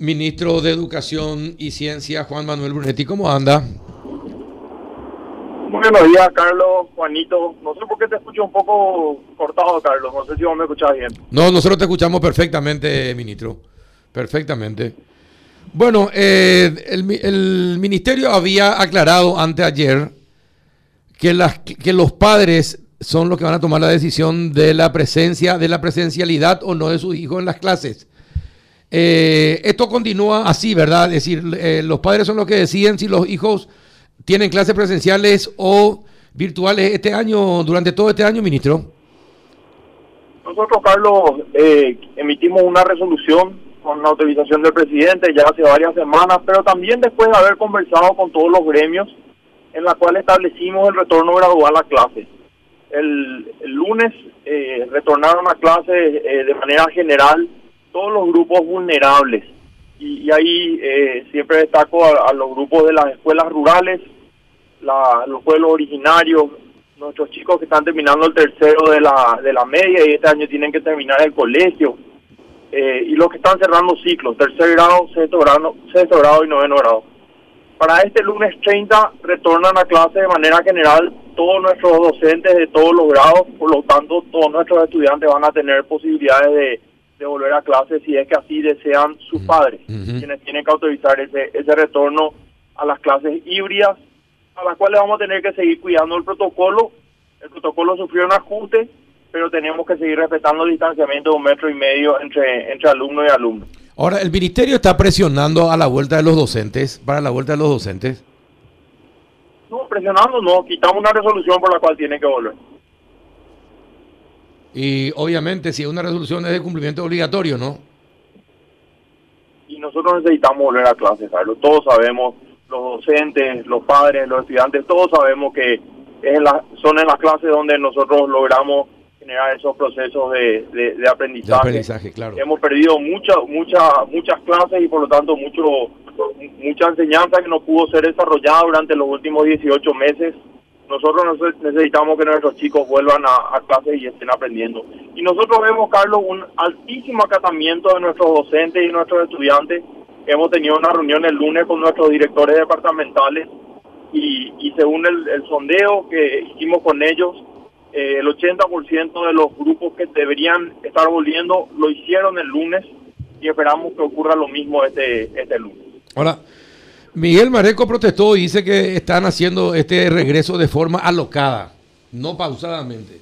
Ministro de Educación y Ciencia, Juan Manuel Brunetti, ¿cómo anda? Buenos días, Carlos, Juanito. No sé por qué te escucho un poco cortado, Carlos. No sé si vos me escuchás bien. No, nosotros te escuchamos perfectamente, ministro. Perfectamente. Bueno, eh, el, ministerio había aclarado anteayer que, las, que los padres son los que van a tomar la decisión de la presencia, de la presencialidad o no de sus hijos en las clases. Eh, esto continúa así, ¿verdad? Es decir, eh, los padres son los que deciden si los hijos tienen clases presenciales o virtuales este año, durante todo este año, ministro. Nosotros, Carlos, eh, emitimos una resolución con la autorización del presidente ya hace varias semanas, pero también después de haber conversado con todos los gremios, en la cual establecimos el retorno gradual a clases. El, lunes retornaron a clases de manera general todos los grupos vulnerables. Y, ahí eh, siempre destaco a, los grupos de las escuelas rurales, los pueblos originarios, nuestros chicos que están terminando el tercero de la, de la media y este año tienen que terminar el colegio, eh, y los que están cerrando ciclos, tercer grado, sexto grado, sexto grado y noveno grado. Para este lunes 30 retornan a clase de manera general todos nuestros docentes de todos los grados, por lo tanto todos nuestros estudiantes van a tener posibilidades de de volver a clase si es que así desean sus padres, quienes tienen que autorizar ese, ese retorno a las clases híbridas, a las cuales vamos a tener que seguir cuidando el protocolo. El protocolo sufrió un ajuste, pero tenemos que seguir respetando el distanciamiento de un metro y medio entre, entre alumno y alumno. Ahora, ¿el ministerio está presionando a la vuelta de los docentes, para la vuelta de los docentes? No, presionando no, quitamos una resolución por la cual tiene que volver. Y obviamente si es una resolución es de cumplimiento obligatorio, ¿no? Y nosotros necesitamos volver a clases, Carlos. Todos sabemos, los docentes, los padres, los estudiantes, todos sabemos que es la, son en las clases donde nosotros logramos generar esos procesos de, de, aprendizaje. claro. Hemos perdido muchas muchas muchas clases y por lo tanto mucho mucha enseñanza que no pudo ser desarrollada durante los últimos 18 meses nosotros necesitamos que nuestros chicos vuelvan a, a clases y estén aprendiendo. Y nosotros vemos, Carlos, un altísimo acatamiento de nuestros docentes y nuestros estudiantes. Hemos tenido una reunión el lunes con nuestros directores departamentales y, según el, sondeo que hicimos con ellos, eh, el 80% de los grupos que deberían estar volviendo lo hicieron el lunes y esperamos que ocurra lo mismo este, este lunes. Hola. Miguel Mareco protestó y dice que están haciendo este regreso de forma alocada, no pausadamente.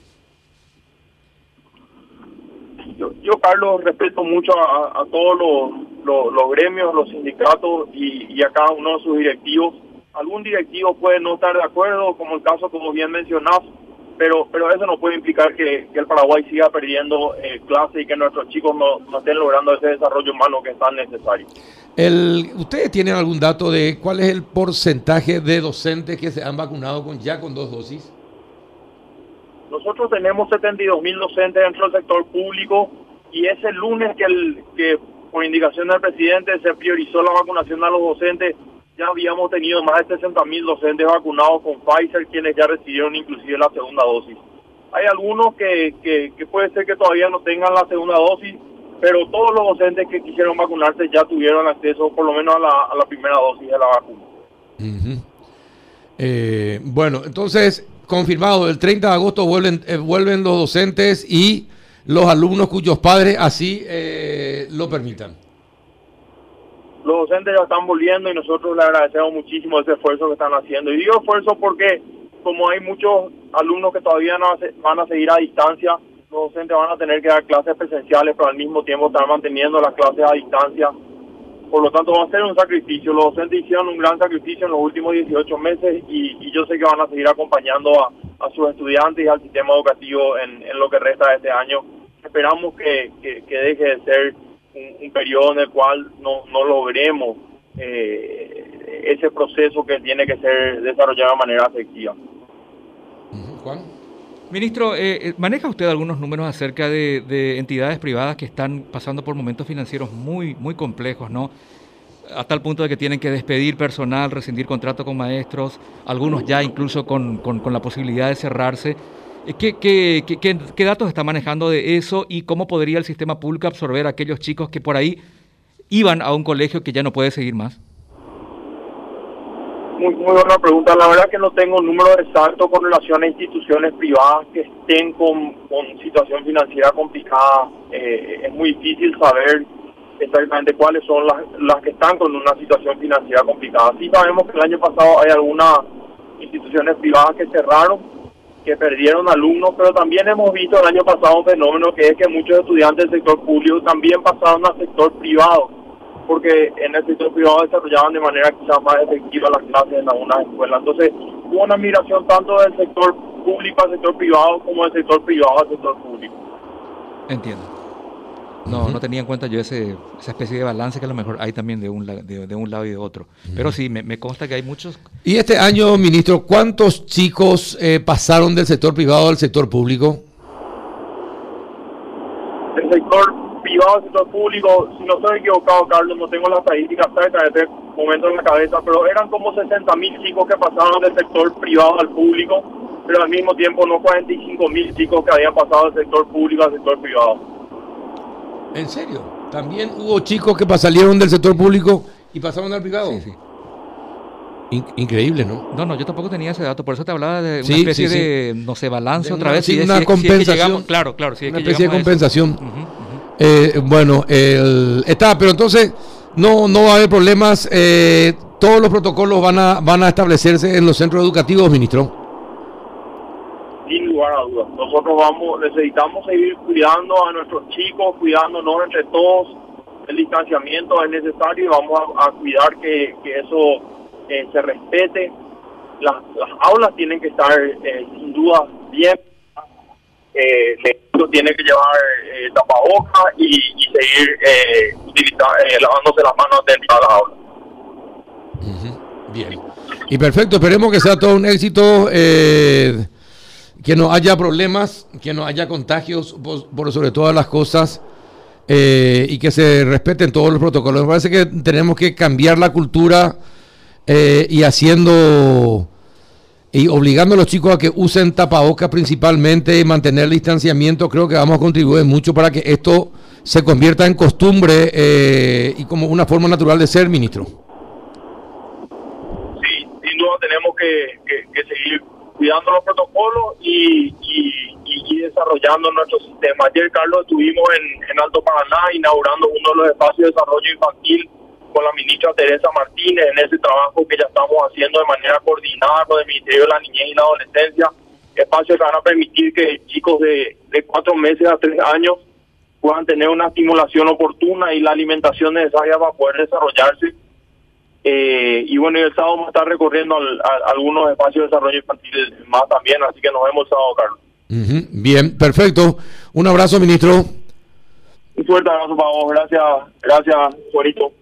Yo, Carlos, respeto mucho a, todos los, gremios, los sindicatos y, a cada uno de sus directivos. Algún directivo puede no estar de acuerdo, como el caso como bien mencionás, pero pero eso no puede implicar que, el Paraguay siga perdiendo eh, clase y que nuestros chicos no, no estén logrando ese desarrollo humano que es tan necesario. El, ¿Ustedes tienen algún dato de cuál es el porcentaje de docentes que se han vacunado con ya con dos dosis? Nosotros tenemos 72 mil docentes dentro del sector público y ese lunes que, el, que por indicación del presidente se priorizó la vacunación a los docentes, ya habíamos tenido más de 60 mil docentes vacunados con Pfizer, quienes ya recibieron inclusive la segunda dosis. Hay algunos que, que, que puede ser que todavía no tengan la segunda dosis, pero todos los docentes que quisieron vacunarse ya tuvieron acceso por lo menos a la, primera dosis de la vacuna. Eh, bueno, entonces, confirmado, el 30 de agosto vuelven, eh, vuelven los docentes y los alumnos cuyos padres así eh, lo permitan. Los docentes ya están volviendo y nosotros le agradecemos muchísimo ese esfuerzo que están haciendo. Y digo esfuerzo porque como hay muchos alumnos que todavía no van a seguir a distancia, los docentes van a tener que dar clases presenciales, pero al mismo tiempo estar manteniendo las clases a distancia. Por lo tanto, va a ser un sacrificio. Los docentes hicieron un gran sacrificio en los últimos 18 meses y, yo sé que van a seguir acompañando a, sus estudiantes y al sistema educativo en, lo que resta de este año. Esperamos que, deje de ser un, periodo en el cual no, no logremos eh, ese proceso que tiene que ser desarrollado de manera efectiva. Juan. Ministro, eh, eh, ¿maneja usted algunos números acerca de, entidades privadas que están pasando por momentos financieros muy, muy complejos, ¿no? A tal punto de que tienen que despedir personal, rescindir contrato con maestros, algunos ya incluso con, la posibilidad de cerrarse. Eh, ¿Qué, qué, datos está manejando de eso y cómo podría el sistema público absorber a aquellos chicos que por ahí iban a un colegio que ya no puede seguir más? Muy, muy buena pregunta. La verdad que no tengo un número exacto con relación a instituciones privadas que estén con, situación financiera complicada. Eh, es muy difícil saber exactamente cuáles son las, las que están con una situación financiera complicada. Sí sabemos que el año pasado hay algunas instituciones privadas que cerraron, que perdieron alumnos, pero también hemos visto el año pasado un fenómeno que es que muchos estudiantes del sector público también pasaron al sector privado porque en el sector privado desarrollaban de manera quizás más efectiva las clases en algunas escuelas. Entonces, hubo una migración tanto del sector público al sector privado como del sector privado al sector público. Entiendo. No, no tenía en cuenta yo ese, esa especie de balance que a lo mejor hay también de un, de, un lado y de otro. Pero sí, me, consta que hay muchos. Y este año, ministro, ¿cuántos chicos eh, pasaron del sector privado al sector público? El sector privado al sector público, si no estoy equivocado, Carlos, no tengo las estadísticas cerca de este momento en la cabeza, pero eran como 60 mil chicos que pasaron del sector privado al público, pero al mismo tiempo no 45 mil chicos que habían pasado del sector público al sector privado. ¿En serio? ¿También hubo chicos que salieron del sector público y pasaron al privado? Sí, sí. increíble, ¿no? No, no, yo tampoco tenía ese dato, por eso te hablaba de una especie de, no sé, balance otra vez. Sí, una compensación. claro, claro. una especie de compensación. Eh, bueno, está, pero entonces no, no va a haber problemas. Eh, todos los protocolos van a, van a establecerse en los centros educativos, ministro. A dudas. Nosotros vamos, necesitamos seguir cuidando a nuestros chicos, cuidándonos entre todos. El distanciamiento es necesario y vamos a, cuidar que, eso eh, se respete. Las, las aulas tienen que estar sin duda bien eh, tiene que llevar eh, tapabocas y, seguir eh, eh, lavándose las manos dentro de la aula. Bien. Y perfecto, esperemos que sea todo un éxito, que no haya problemas, que no haya contagios por, sobre todas las cosas y que se respeten todos los protocolos. Me parece que tenemos que cambiar la cultura y haciendo y obligando a los chicos a que usen tapabocas principalmente y mantener el distanciamiento, creo que vamos a contribuir mucho para que esto se convierta en costumbre eh, y como una forma natural de ser, ministro. Sí, sin duda tenemos que, seguir cuidando los protocolos y, desarrollando nuestro sistema. Ayer, Carlos, estuvimos en, en Alto Paraná inaugurando uno de los espacios de desarrollo infantil con la ministra Teresa Martínez en ese trabajo que ya estamos haciendo de manera coordinada con el Ministerio de la Niñez y la Adolescencia, espacios que van a permitir que chicos de, de cuatro meses a tres años puedan tener una estimulación oportuna y la alimentación necesaria para poder desarrollarse. Eh, y bueno, el sábado vamos a estar recorriendo algunos espacios de desarrollo infantil más también, así que nos vemos el sábado, Carlos. Bien, perfecto. Un abrazo, ministro. Un fuerte abrazo para vos. Gracias, gracias, Juanito.